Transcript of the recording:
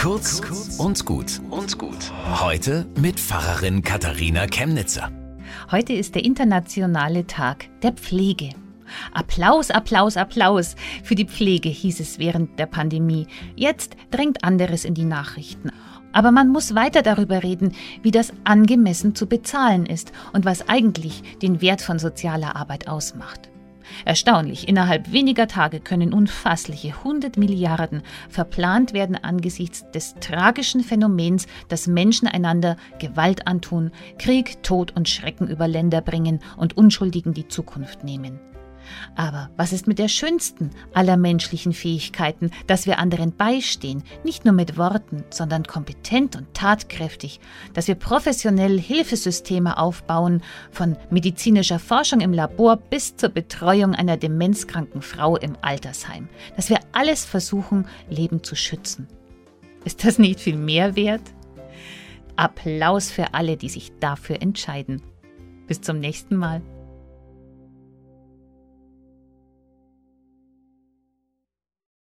Kurz und gut und gut. Heute mit Pfarrerin Katharina Chemnitzer. Heute ist der internationale Tag der Pflege. Applaus, Applaus, Applaus für die Pflege, hieß es während der Pandemie. Jetzt drängt anderes in die Nachrichten. Aber man muss weiter darüber reden, wie das angemessen zu bezahlen ist und was eigentlich den Wert von sozialer Arbeit ausmacht. Erstaunlich, innerhalb weniger Tage können unfassliche 100 Milliarden verplant werden angesichts des tragischen Phänomens, dass Menschen einander Gewalt antun, Krieg, Tod und Schrecken über Länder bringen und Unschuldigen die Zukunft nehmen. Aber was ist mit der schönsten aller menschlichen Fähigkeiten, dass wir anderen beistehen, nicht nur mit Worten, sondern kompetent und tatkräftig, dass wir professionell Hilfesysteme aufbauen, von medizinischer Forschung im Labor bis zur Betreuung einer demenzkranken Frau im Altersheim, dass wir alles versuchen, Leben zu schützen. Ist das nicht viel mehr wert? Applaus für alle, die sich dafür entscheiden. Bis zum nächsten Mal.